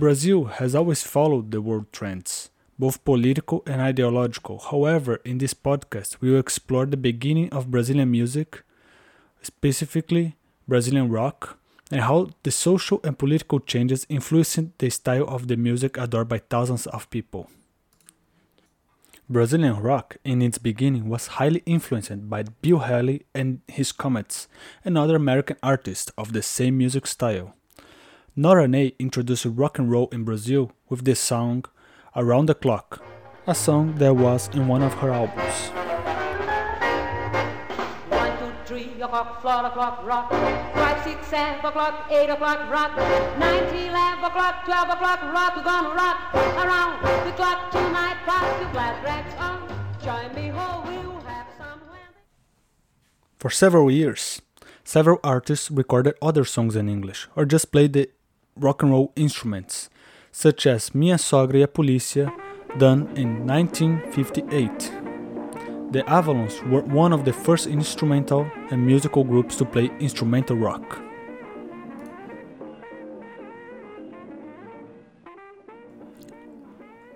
Brazil has always followed the world trends, both political and ideological. However, in this podcast, we will explore the beginning of Brazilian music, specifically Brazilian rock, and how the social and political changes influenced the style of the music adored by thousands of people. Brazilian rock, in its beginning, was highly influenced by Bill Haley and his Comets, and other American artists of the same music style. Nora Ney introduced rock and roll in Brazil with the song Around the Clock, a song that was in one of her albums. One, two, three o'clock, four o'clock, rock. Five, six, seven o'clock, eight o'clock, rock. Nine, ten, eleven o'clock, twelve o'clock, rock. We're gonna rock around the clock tonight. Pass the glad rags on. Join me, ho, we'll have some. For several years, several artists recorded other songs in English or just played the rock and roll instruments, such as Minha Sogra e a Polícia, done in 1958. The Avalons were one of the first instrumental and musical groups to play instrumental rock.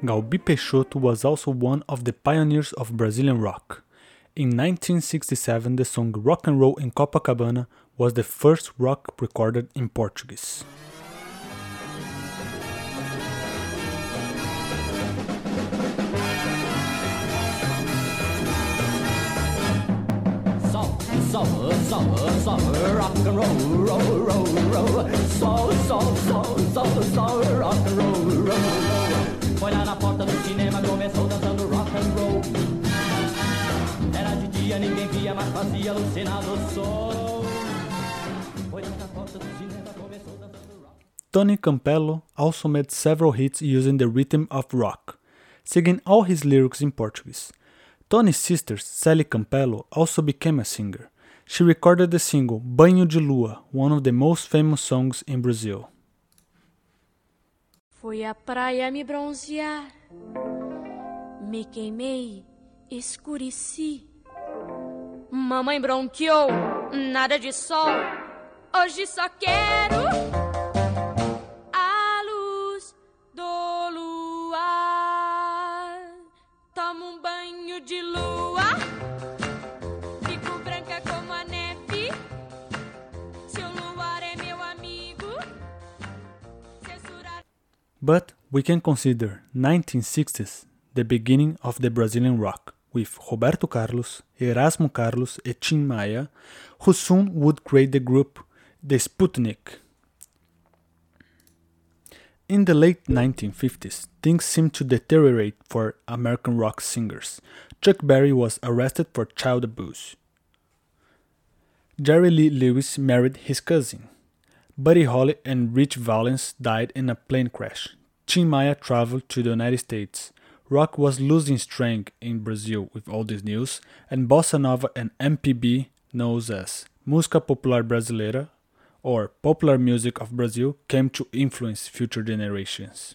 Cauby Peixoto was also one of the pioneers of Brazilian rock. In 1967, the song Rock and Roll in Copacabana was the first rock recorded in Portuguese. Soul, soul, rock and roll, roll, roll, roll. Soul, soul, soul, soul, soul, rock and roll, roll, roll. Foi lá na porta do cinema, começou dançando rock and roll. Era de dia, ninguém via, mas fazia alucinar no sol. Tony Campello also made several hits using the rhythm of rock, singing all his lyrics in Portuguese. Tony's sister, Celly Campello, also became a singer. She recorded the single Banho de Lua, one of the most famous songs in Brazil. Fui à praia me bronzear, me queimei, escureci. Mamãe bronqueou, nada de sol. Hoje só quero But we can consider 1960s the beginning of the Brazilian rock, with Roberto Carlos, Erasmo Carlos, and Tim Maia, who soon would create the group The Sputnik. In the late 1950s, things seemed to deteriorate for American rock singers. Chuck Berry was arrested for child abuse. Jerry Lee Lewis married his cousin. Buddy Holly and Rich Valens died in a plane crash. Tim Maia traveled to the United States. Rock was losing strength in Brazil with all this news, and bossa nova and MPB, known as Música Popular Brasileira or Popular Music of Brazil, came to influence future generations.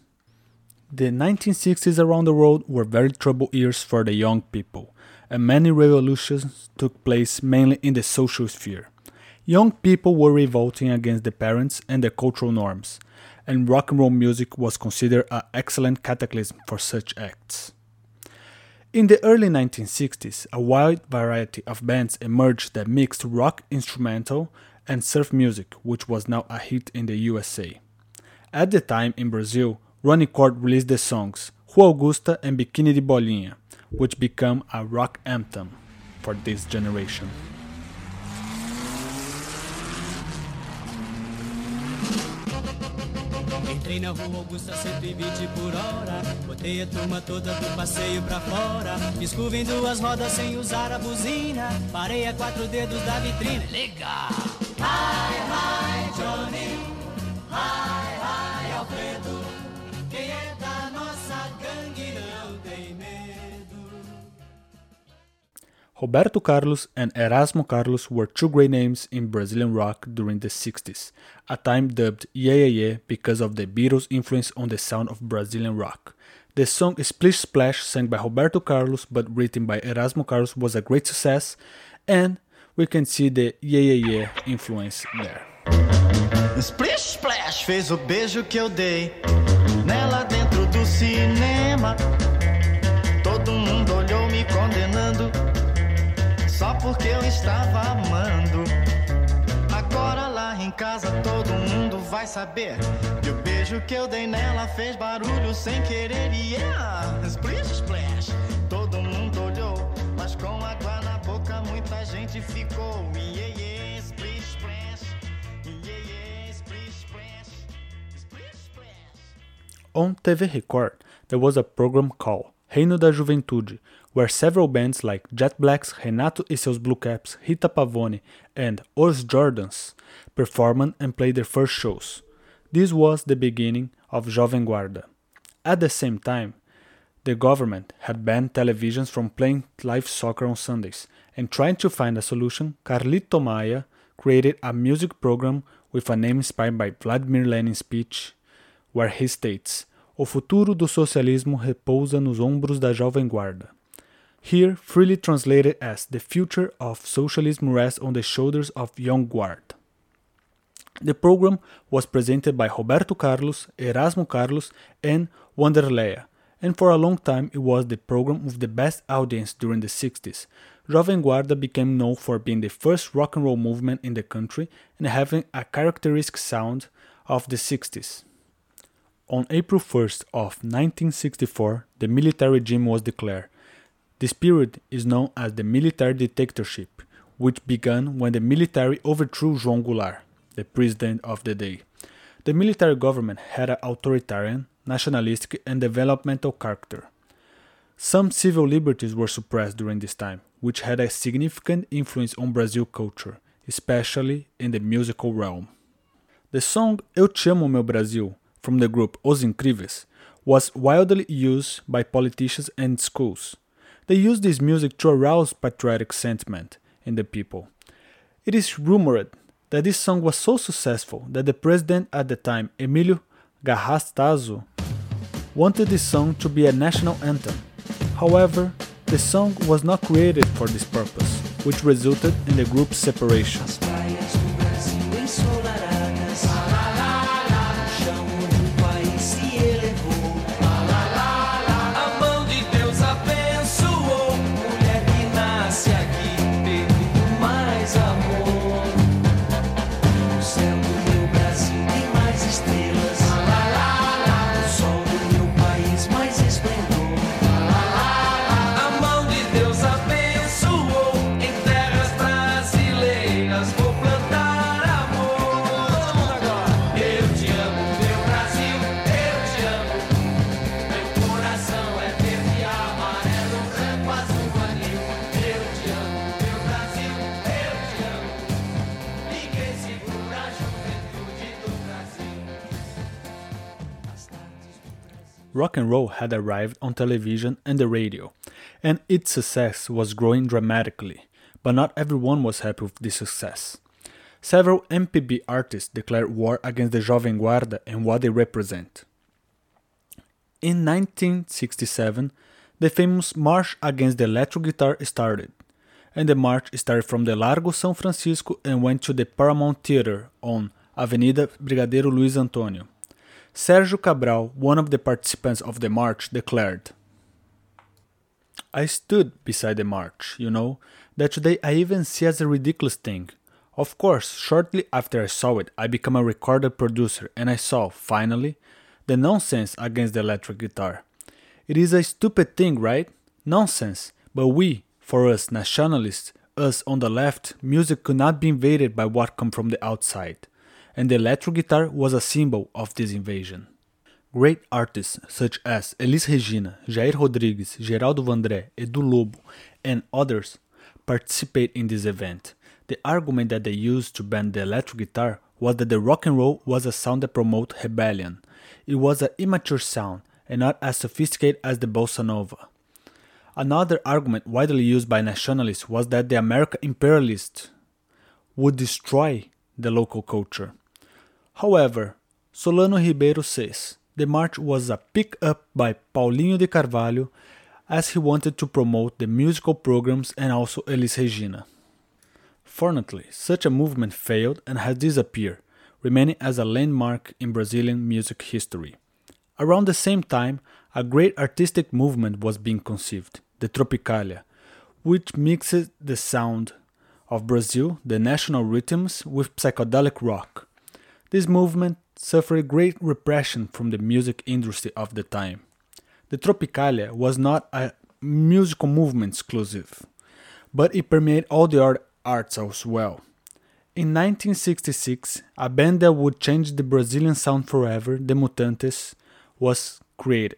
The 1960s around the world were very troubled years for the young people, and many revolutions took place mainly in the social sphere. Young people were revolting against the parents and the cultural norms, and rock and roll music was considered an excellent cataclysm for such acts. In the early 1960s, a wide variety of bands emerged that mixed rock instrumental and surf music, which was now a hit in the USA. At the time in Brazil, Ronnie Cord released the songs Rua Augusta and Bikini de Bolinha, which became a rock anthem for this generation. Entrei na rua Augusta 120 por hora. Botei a turma toda do passeio pra fora. Fiz curva em duas rodas sem usar a buzina. Parei a quatro dedos da vitrine. Legal! Hi, hi, Johnny. Hi, Roberto Carlos and Erasmo Carlos were two great names in Brazilian rock during the 60s, a time dubbed Yeah Yeah Yeah because of the Beatles' influence on the sound of Brazilian rock. The song Splish Splash, sung by Roberto Carlos but written by Erasmo Carlos, was a great success, and we can see the Yeah Yeah Yeah influence there. Splish Splash fez o beijo que eu dei. Porque eu estava amando. Agora lá em casa todo mundo vai saber que o beijo que eu dei nela fez barulho sem querer. Yeah, splish splash. Todo mundo olhou, mas com água na boca muita gente ficou. Yeah, yeah, splish splash. Splish splash. Splish splash. On TV Record, there was a program called Reino da Juventude, where several bands like Jet Blacks, Renato e seus Blue Caps, Rita Pavone, and Os Jordans performed and played their first shows. This was the beginning of Jovem Guarda. At the same time, the government had banned televisions from playing live soccer on Sundays, and trying to find a solution, Carlito Maia created a music program with a name inspired by Vladimir Lenin's speech, where he states: O futuro do socialismo repousa nos ombros da Jovem Guarda. Here, freely translated as The future of socialism rests on the shoulders of Young Guard. The program was presented by Roberto Carlos, Erasmo Carlos, and Wanderléa, and for a long time it was the program with the best audience during the 60s. Jovem Guarda became known for being the first rock and roll movement in the country and having a characteristic sound of the 60s. On April 1st of 1964, the military regime was declared. This period is known as the military dictatorship, which began when the military overthrew João Goulart, the president of the day. The military government had an authoritarian, nationalistic, and developmental character. Some civil liberties were suppressed during this time, which had a significant influence on Brazil culture, especially in the musical realm. The song Eu Te Amo Meu Brasil from the group Os Incríveis was widely used by politicians and schools. They used this music to arouse patriotic sentiment in the people. It is rumored that this song was so successful that the president at the time, Emílio Garrastazu, wanted this song to be a national anthem. However, the song was not created for this purpose, which resulted in the group's separation. Rock and roll had arrived on television and the radio, and its success was growing dramatically, but not everyone was happy with this success. Several MPB artists declared war against the Jovem Guarda and what they represent. In 1967, the famous March Against the Electric Guitar started, and the march started from the Largo São Francisco and went to the Paramount Theater on Avenida Brigadeiro Luiz Antônio. Sérgio Cabral, one of the participants of the march, declared, I stood beside the march, you know, that today I even see as a ridiculous thing. Of course, shortly after I saw it, I became a recorded producer and I saw, finally, the nonsense against the electric guitar. It is a stupid thing, right? Nonsense. But we, for us nationalists, us on the left, music could not be invaded by what come from the outside. And the electric guitar was a symbol of this invasion. Great artists such as Elis Regina, Jair Rodrigues, Geraldo Vandré, Edu Lobo, and others participate in this event. The argument that they used to ban the electric guitar was that the rock and roll was a sound that promoted rebellion. It was an immature sound and not as sophisticated as the bossa nova. Another argument widely used by nationalists was that the American imperialists would destroy the local culture. However, Solano Ribeiro says the march was a pick up by Paulinho de Carvalho as he wanted to promote the musical programs and also Elis Regina. Fortunately, such a movement failed and has disappeared, remaining as a landmark in Brazilian music history. Around the same time, a great artistic movement was being conceived, the Tropicalia, which mixes the sound of Brazil, the national rhythms, with psychedelic rock. This movement suffered great repression from the music industry of the time. The Tropicalia was not a musical movement exclusive, but it permeated all the other arts as well. In 1966, a band that would change the Brazilian sound forever, the Mutantes, was created.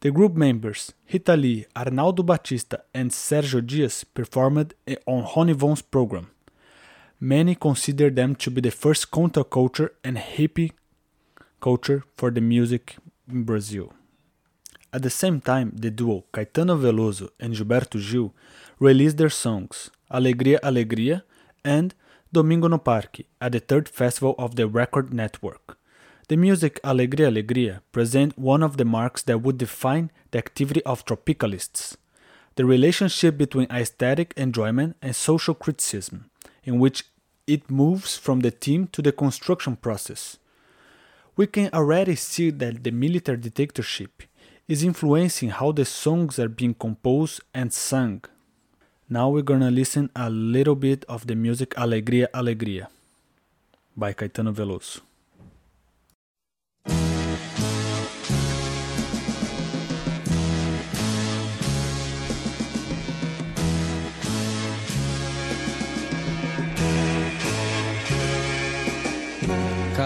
The group members Rita Lee, Arnaldo Baptista, and Sergio Dias performed on Ronnie Von's program. Many consider them to be the first counterculture and hippie culture for the music in Brazil. At the same time, the duo Caetano Veloso and Gilberto Gil released their songs Alegria Alegria and Domingo no Parque at the third festival of the Record Network. The music Alegria Alegria present one of the marks that would define the activity of tropicalists, the relationship between aesthetic enjoyment and social criticism, in which it moves from the team to the construction process. We can already see that the military dictatorship is influencing how the songs are being composed and sung. Now we're gonna listen a little bit of the music Alegria Alegria by Caetano Veloso.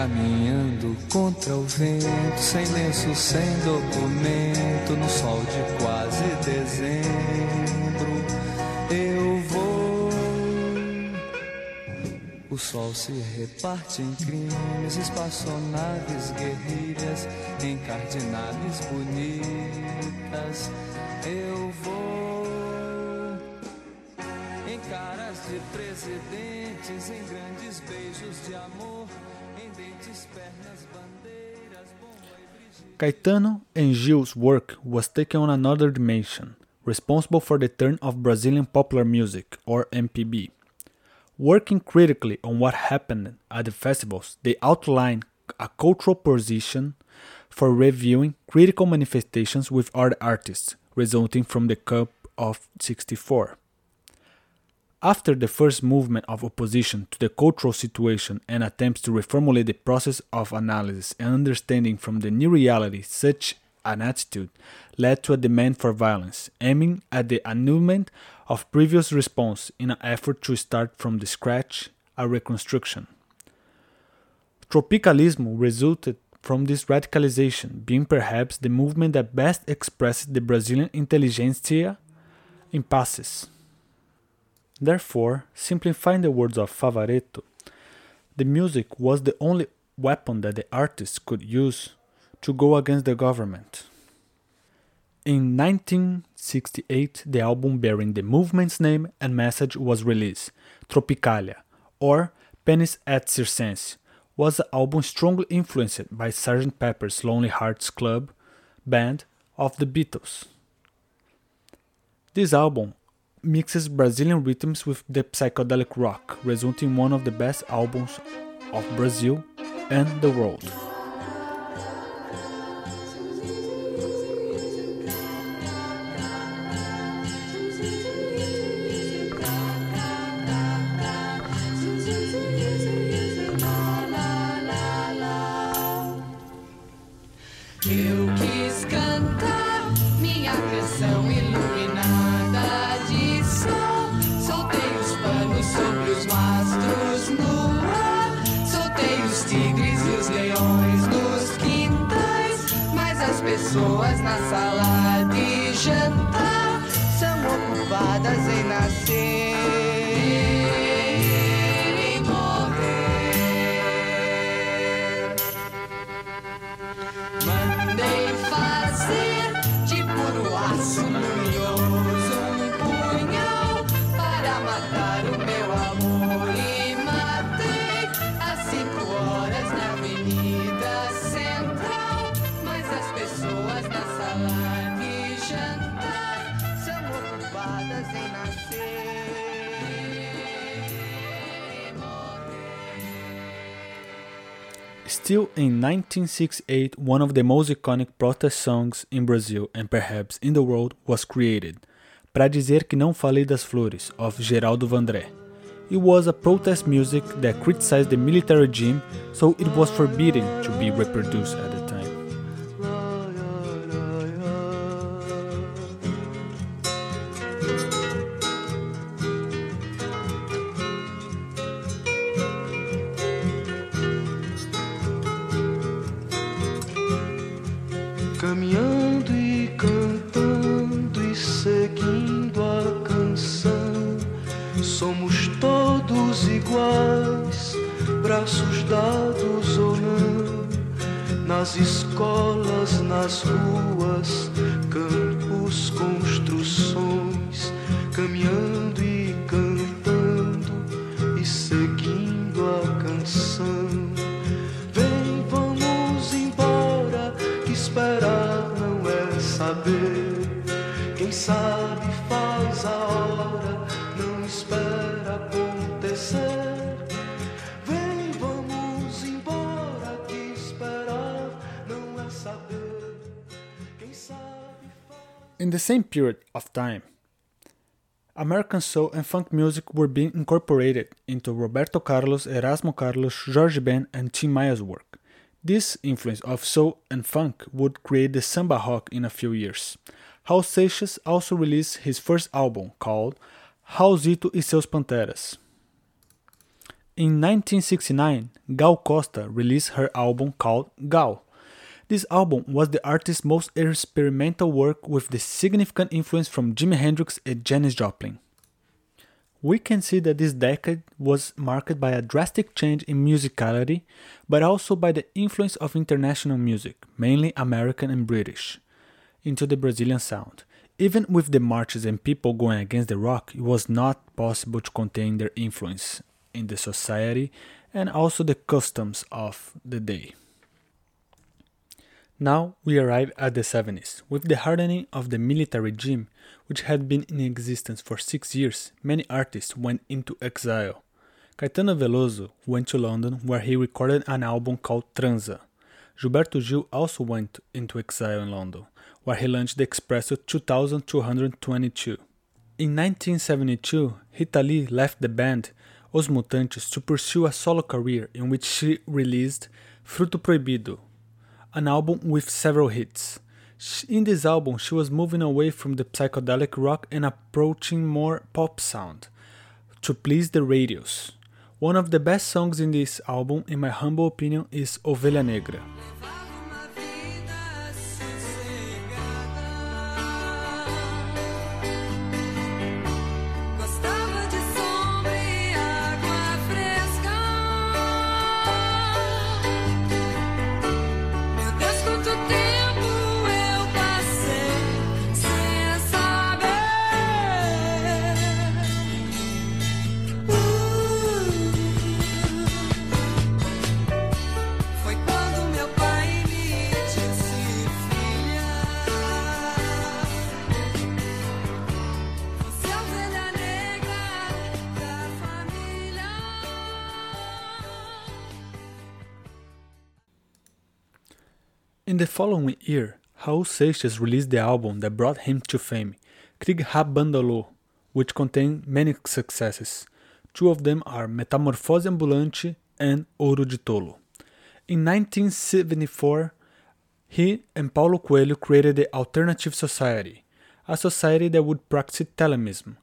Caminhando contra o vento, sem lenço, sem documento, no sol de quase dezembro, eu vou. O sol se reparte em crimes, espaçonaves, guerrilhas, encardinaves bonitas, eu vou. Em caras de presidentes, em grandes beijos de amor, Caetano and Gil's work was taken on another dimension, responsible for the turn of Brazilian popular music, or MPB. Working critically on what happened at the festivals, they outlined a cultural position for reviewing critical manifestations with other artists, resulting from the Cup of 64. After the first movement of opposition to the cultural situation and attempts to reformulate the process of analysis and understanding from the new reality, such an attitude led to a demand for violence, aiming at the annulment of previous response in an effort to start from the scratch a reconstruction. Tropicalismo resulted from this radicalization, being perhaps the movement that best expressed the Brazilian intelligentsia impasses. Therefore, simplifying the words of Favaretto, the music was the only weapon that the artists could use to go against the government. In 1968, the album bearing the movement's name and message was released. Tropicalia, or Panis et Circense, was an album strongly influenced by Sgt. Pepper's Lonely Hearts Club Band of the Beatles. This album mixes Brazilian rhythms with the psychedelic rock, resulting in one of the best albums of Brazil and the world. Still in 1968, one of the most iconic protest songs in Brazil and perhaps in the world was created, Pra Dizer Que Não Falei das Flores, of Geraldo Vandré. It was a protest music that criticized the military regime, so it was forbidden to be reproduced at the braços dados ou não, nas escolas, nas ruas, campos, construções, caminhando e cantando e seguindo a canção. Vem, vamos embora, que esperar não é saber. Quem sabe the same period of time, American soul and funk music were being incorporated into Roberto Carlos, Erasmo Carlos, Jorge Ben, and Tim Maia's work. This influence of soul and funk would create the samba rock in a few years. Seixas also released his first album called Raulzito e seus Panteras. In 1969, Gal Costa released her album called Gal. This album was the artist's most experimental work with the significant influence from Jimi Hendrix and Janis Joplin. We can see that this decade was marked by a drastic change in musicality, but also by the influence of international music, mainly American and British, into the Brazilian sound. Even with the marches and people going against the rock, it was not possible to contain their influence in the society and also the customs of the day. Now we arrive at the 70s. With the hardening of the military regime, which had been in existence for six years, many artists went into exile. Caetano Veloso went to London where he recorded an album called Transa. Gilberto Gil also went into exile in London, where he launched the Expresso 2222. In 1972, Rita Lee left the band Os Mutantes to pursue a solo career in which she released Fruto Proibido, an album with several hits. In this album, she was moving away from the psychedelic rock and approaching more pop sound to please the radios. One of the best songs in this album, in my humble opinion, is Ovelha Negra. In the following year, Raul Seixas released the album that brought him to fame, Krig-ha, Bandolo!, which contained many successes. Two of them are Metamorfose Ambulante and Ouro de Tolo. In 1974, he and Paulo Coelho created the Alternative Society, a society that would practice Thelemism,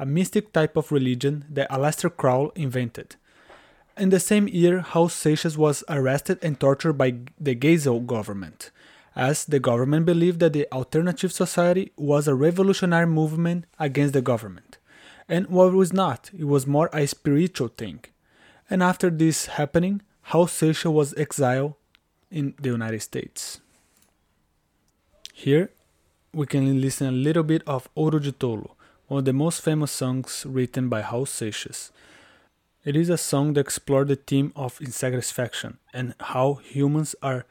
a mystic type of religion that Aleister Crowley invented. In the same year, Raul Seixas was arrested and tortured by the Geisel government, as the government believed that the Alternative Society was a revolutionary movement against the government. And what was not, it was more a spiritual thing. And after this happening, Raul Seixas was exiled in the United States. Here, we can listen a little bit of Ouro de Tolo, one of the most famous songs written by Raul Seixas. It is a song that explores the theme of insatisfaction and how humans are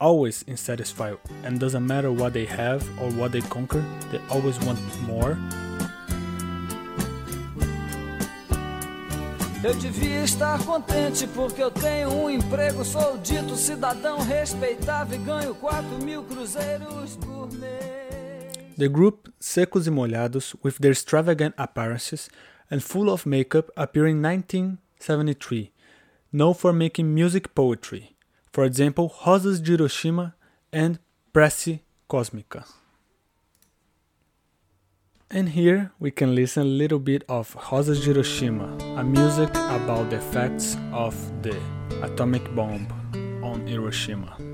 always insatisfied and doesn't matter what they have or what they conquer, they always want more. Eu devia estar contente porque eu tenho um emprego, sou dito cidadão respeitável e ganho 4 mil cruzeiros por mês. The group Secos e Molhados, with their extravagant appearances and full of makeup, appeared in 1973, known for making music poetry. For example, Rosas de Hiroshima and Prece Cósmica. And here we can listen a little bit of Rosas de Hiroshima, a music about the effects of the atomic bomb on Hiroshima.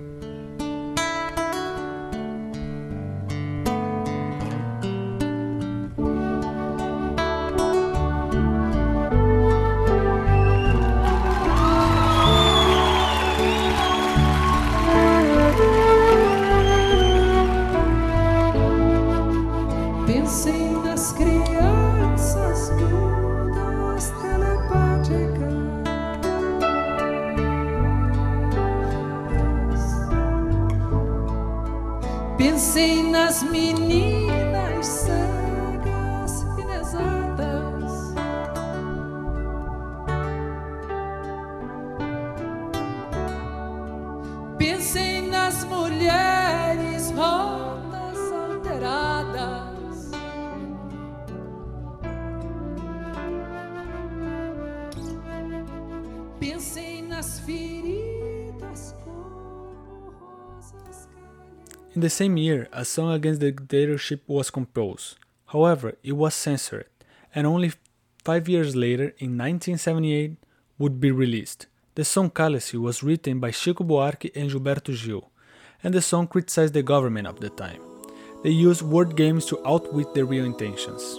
In the same year, a song against the dictatorship was composed. However, it was censored, and only five years later, in 1978, would be released. The song Cálice was written by Chico Buarque and Gilberto Gil, and the song criticized the government of the time. They used word games to outwit their real intentions.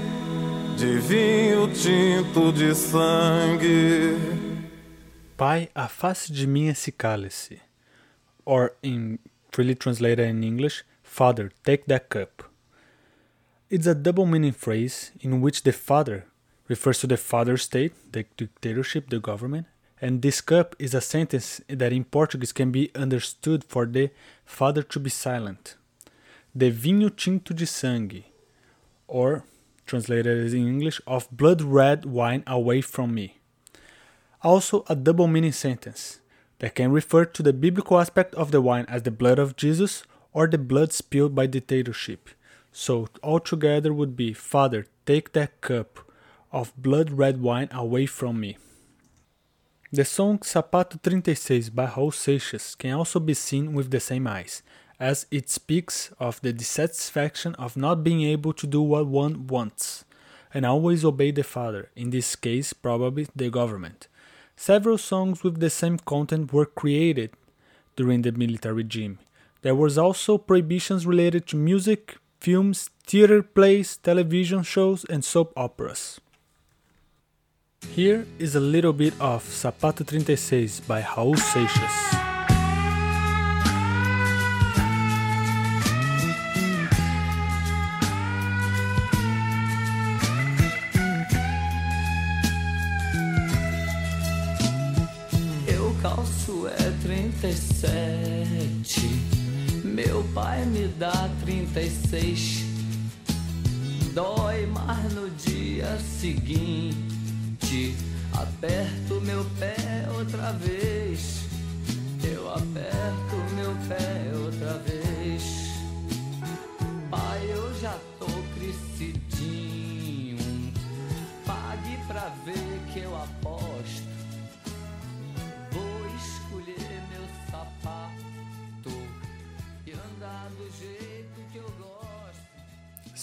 de vinho tinto de sangue. Pai, afaste de mim esse cálice. Or, in freely translated in English, Father, take that cup. It's a double meaning phrase in which the father refers to the father state, the dictatorship, the government, and this cup is a sentence that in Portuguese can be understood for the father to be silent. De vinho tinto de sangue, or translated in English, of blood red wine away from me also a double meaning sentence that can refer to the biblical aspect of the wine as the blood of Jesus or the blood spilled by dictatorship. So altogether would be Father, take that cup of blood red wine away from me. The song Sapato 36 by Raul Seixas can also be seen with the same eyes, as it speaks of the dissatisfaction of not being able to do what one wants, and always obey the father, in this case, probably the government. Several songs with the same content were created during the military regime. There was also prohibitions related to music, films, theater plays, television shows, and soap operas. Here is a little bit of Sapato 36 by Raul Seixas. Calço é 37. Meu pai me dá 36. Dói mais no dia seguinte. Aperto meu pé outra vez. Eu aperto meu pé outra vez.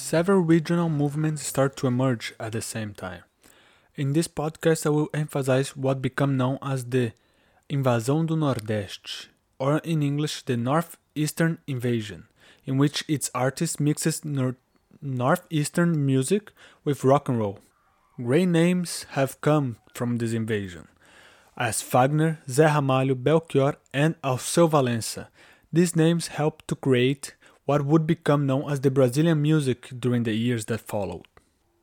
Several regional movements start to emerge at the same time. In this podcast, I will emphasize what became known as the Invasão do Nordeste, or in English, the Northeastern Invasion, in which its artist mixes nor- Northeastern music with rock and roll. Great names have come from this invasion, as Fagner, Zé Ramalho, Belchior, and Alceu Valença. These names helped to create what would become known as the Brazilian music during the years that followed.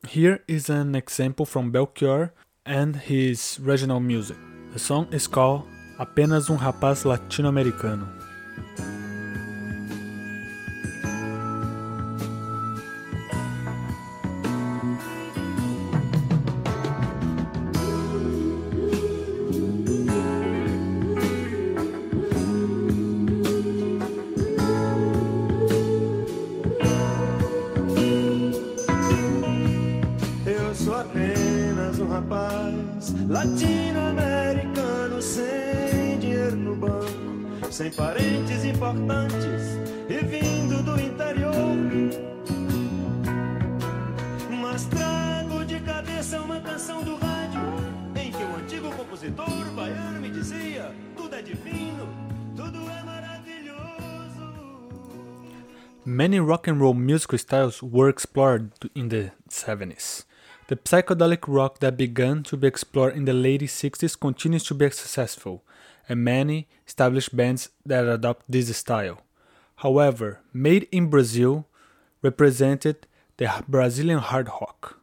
Here is an example from Belchior and his regional music. The song is called Apenas um Rapaz Latino-Americano. Sem parentes importantes e vindo do interior. Mas trago de cabeça uma canção do rádio em que um antigo compositor baiano me dizia: tudo é divino, tudo é maravilhoso. Many rock and roll musical styles were explored in the 70s. The psychedelic rock that began to be explored in the late 60s continues to be successful, and many established bands that adopt this style. However, Made in Brazil represented the Brazilian hard rock.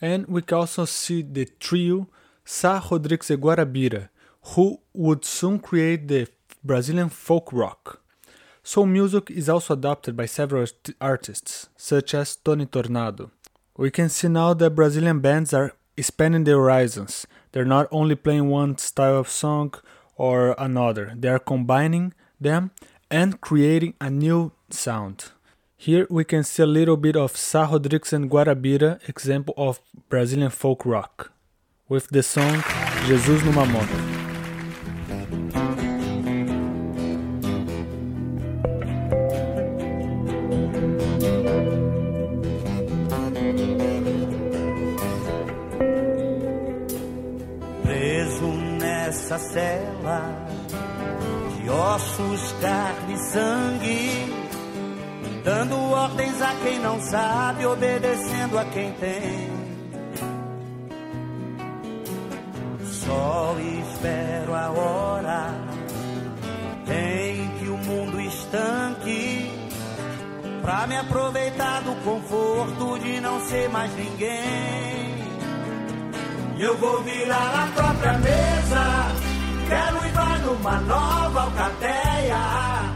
And we can also see the trio Sá Rodrix e Guarabira, who would soon create the Brazilian folk rock. Soul music is also adopted by several art- artists, such as Toni Tornado. We can see now that Brazilian bands are expanding their horizons. They're not only playing one style of song or another, they are combining them and creating a new sound. Here we can see a little bit of Sá Rodrix and Guarabira, example of Brazilian folk rock, with the song Jesus numa Moto. Nessa cela de ossos, carne e sangue, dando ordens a quem não sabe, obedecendo a quem tem. Só espero a hora em que o mundo estanque pra me aproveitar do conforto de não ser mais ninguém. E eu vou virar a própria mesa. Quero uivar numa nova alcateia.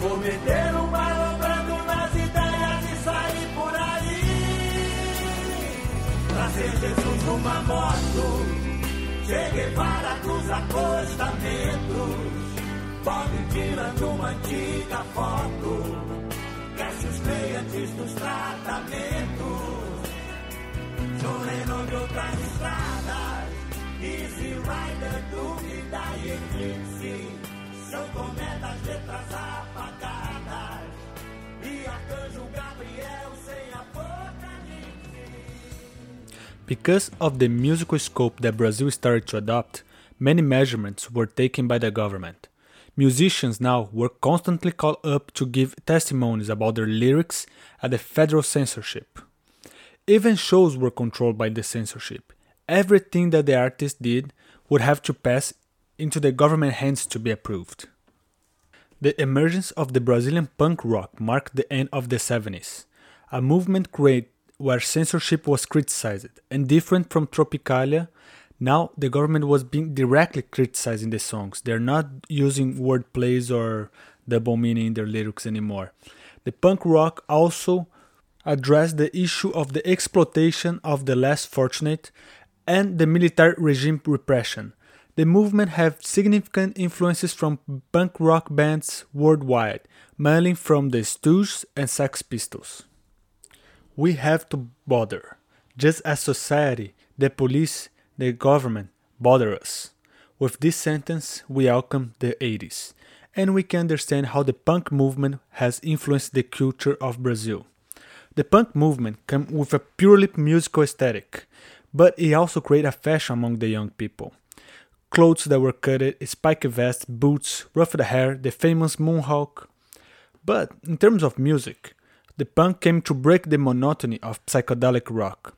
Vou meter um malobrando nas ideias e sair por aí. Trazer Jesus numa moto. Cheguei para dos acostamentos. Bob tirando uma antiga foto. Dúvida e São cometas, letras apagadas E Arcanjo Gabriel sem Because of the musical scope that Brazil started to adopt, many measurements were taken by the government. Musicians now were constantly called up to give testimonies about their lyrics at the federal censorship. Even shows were controlled by the censorship. Everything that the artist did would have to pass into the government hands to be approved. The emergence of the Brazilian punk rock marked the end of the 70s, a movement created where censorship was criticized, and different from Tropicalia, now the government was being directly criticizing the songs. They're not using word plays or double meaning in their lyrics anymore. The punk rock also addressed the issue of the exploitation of the less fortunate and the military regime repression. The movement had significant influences from punk rock bands worldwide, mainly from the Stooges and Sex Pistols. We have to bother, just as society, the police, the government bother us. With this sentence, we welcome the 80s, and we can understand how the punk movement has influenced the culture of Brazil. The punk movement came with a purely musical aesthetic, but it also created a fashion among the young people. Clothes that were cutted, spiked vests, boots, ruffled hair, the famous mohawk. But in terms of music, the punk came to break the monotony of psychedelic rock.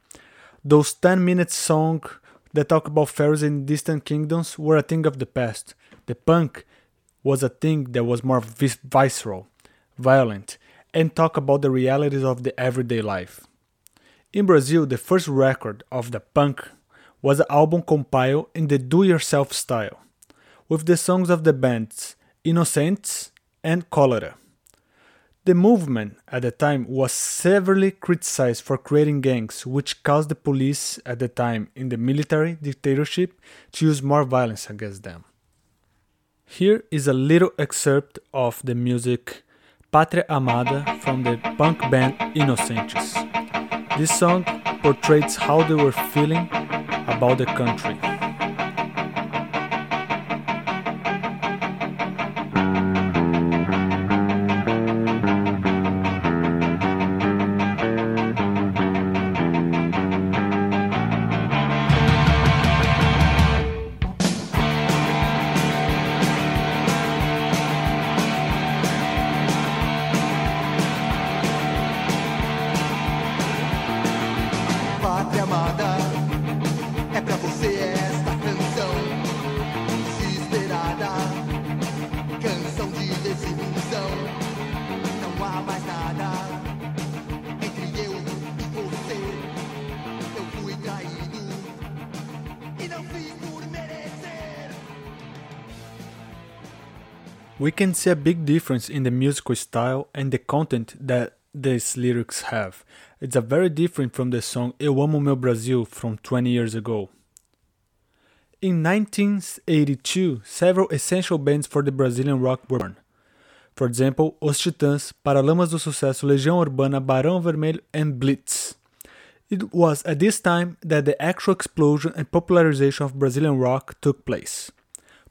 Those 10 minute songs that talk about fairies in distant kingdoms were a thing of the past. The punk was a thing that was more vis- visceral, violent, and talk about the realities of the everyday life. In Brazil, the first record of the punk was an album compiled in the do yourself style, with the songs of the bands Inocentes and Cólera. The movement at the time was severely criticized for creating gangs, which caused the police at the time in the military dictatorship to use more violence against them. Here is a little excerpt of the music Pátria Amada from the punk band Inocentes. This song portrays how they were feeling about the country. Can see a big difference in the musical style and the content that these lyrics have. It's a very different from the song Eu Amo Meu Brasil from 20 years ago. In 1982, several essential bands for the Brazilian rock were born. For example, Os Titãs, Paralamas do Sucesso, Legião Urbana, Barão Vermelho, and Blitz. It was at this time that the actual explosion and popularization of Brazilian rock took place.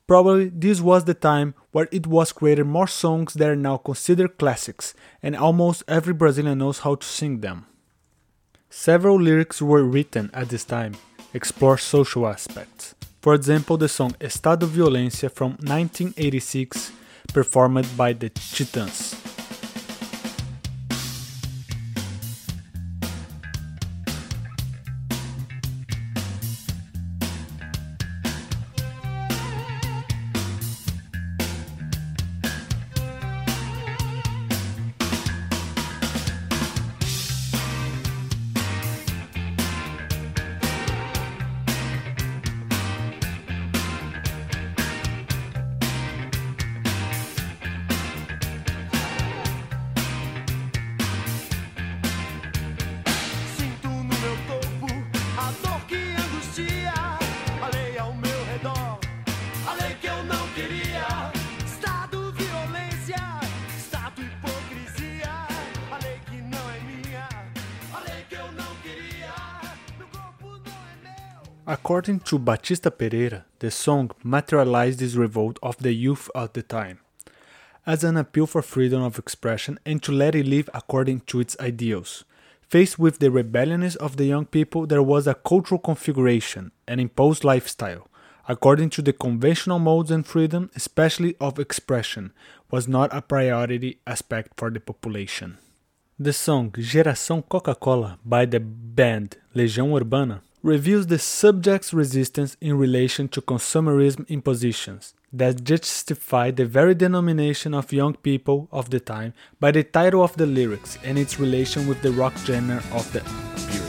Probably this was the time where it was created more songs that are now considered classics, and almost every Brazilian knows how to sing them. Several lyrics were written at this time, explore social aspects. For example, the song Estado Violência from 1986, performed by the Titãs. To Batista Pereira, the song materialized this revolt of the youth at the time, as an appeal for freedom of expression and to let it live according to its ideals. Faced with the rebelliousness of the young people, there was a cultural configuration, an imposed lifestyle, according to the conventional modes and freedom, especially of expression, was not a priority aspect for the population. The song Geração Coca-Cola by the band Legião Urbana reveals the subject's resistance in relation to consumerism impositions that justify the very denomination of young people of the time by the title of the lyrics and its relation with the rock genre of the period.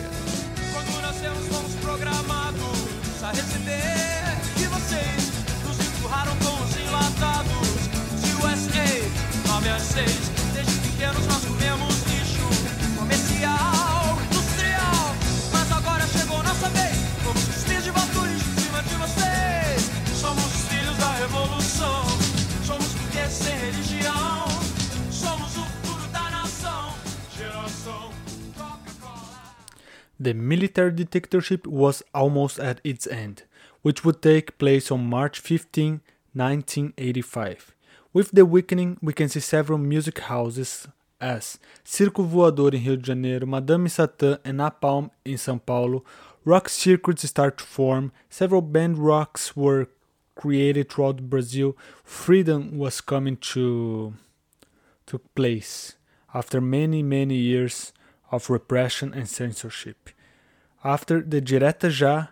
The military dictatorship was almost at its end, which would take place on March 15, 1985. With the weakening, we can see several music houses as Circo Voador in Rio de Janeiro, Madame Satã and Napalm in São Paulo, rock circuits start to form, several band rocks were created throughout Brazil, freedom was coming to took place after many many years of repression and censorship. After the Direta Já,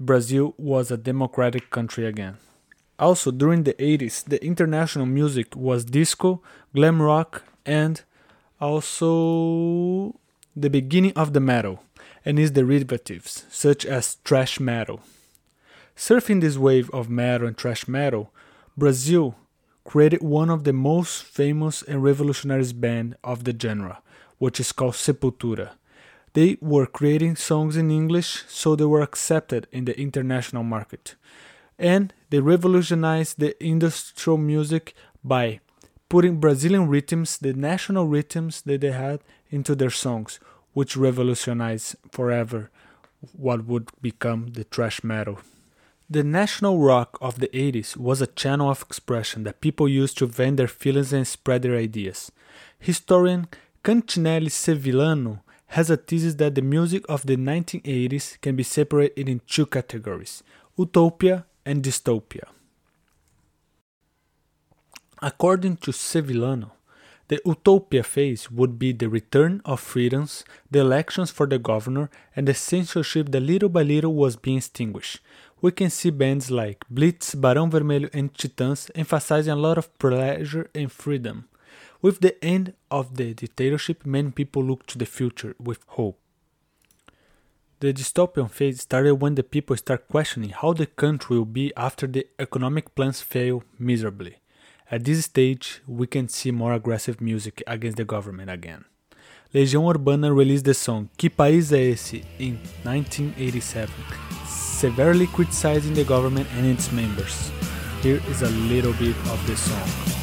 Brazil was a democratic country again. Also, during the 80s, the international music was disco, glam rock, and also the beginning of the metal, and its derivatives, such as thrash metal. Surfing this wave of metal and thrash metal, Brazil created one of the most famous and revolutionary bands of the genre, which is called Sepultura. They were creating songs in English, so they were accepted in the international market. And they revolutionized the industrial music by putting Brazilian rhythms, the national rhythms that they had, into their songs, which revolutionized forever what would become the thrash metal. The national rock of the 80s was a channel of expression that people used to vent their feelings and spread their ideas. Historian Cantinelli Sevillano has a thesis that the music of the 1980s can be separated in two categories utopia and dystopia. According to Sevillano, the utopia phase would be the return of freedoms, the elections for the governor, and the censorship that little by little was being extinguished. We can see bands like Blitz, Barão Vermelho, and Titãs emphasizing a lot of pleasure and freedom. With the end of the dictatorship, many people look to the future with hope. The dystopian phase started when the people start questioning how the country will be after the economic plans fail miserably. At this stage, we can see more aggressive music against the government again. Legião Urbana released the song Que País é Esse in 1987, severely criticizing the government and its members. Here is a little bit of the song.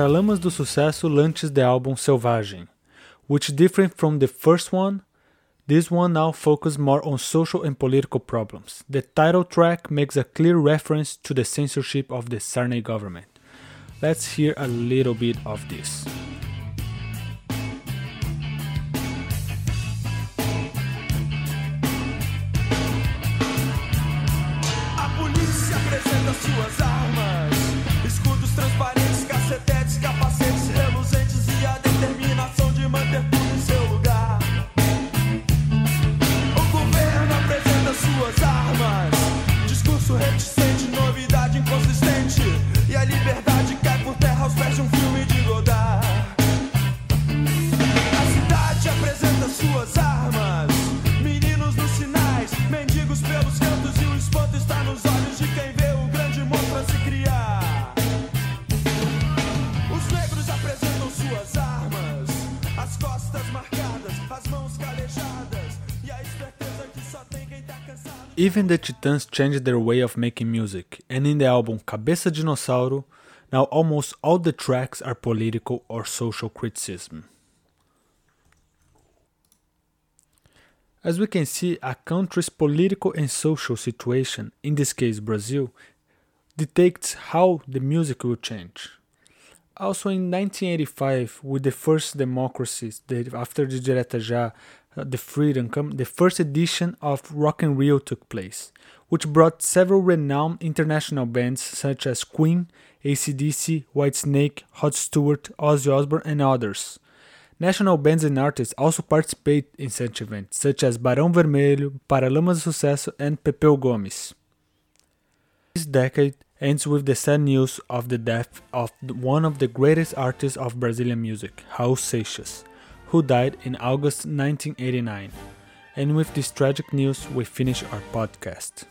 Paralamas do Sucesso launches the album Selvagem, which different from the first one, this one now focuses more on social and political problems. The title track makes a clear reference to the censorship of the Sarney government. Let's hear a little bit of this. Suas armas: escudos transparentes, cacetetes, capacetes reluzentes e a determinação de manter tudo em seu lugar. O governo apresenta suas armas: discurso reticente, novidade inconsistente. E a liberdade cai por terra aos pés de um filme de Godard. A cidade apresenta suas armas. Meninos nos sinais, mendigos pelos cantos e o espanto está nos olhos Even the Titans changed their way of making music, and in the album Cabeça Dinossauro, now almost all the tracks are political or social criticism. As we can see, a country's political and social situation, in this case Brazil, dictates how the music will change. Also in 1985, with the first democracies, after the Direta Já, uh, the freedom come, the first edition of Rock in Rio took place, which brought several renowned international bands such as Queen, ACDC, Whitesnake, Rod Stewart, Ozzy Osbourne, and others. National bands and artists also participate in such events, such as Barão Vermelho, Paralamas do Sucesso, and Pepeu Gomes. This decade ends with the sad news of the death of one of the greatest artists of Brazilian music, Raul Seixas, who died in August 1989. And with this tragic news, we finish our podcast.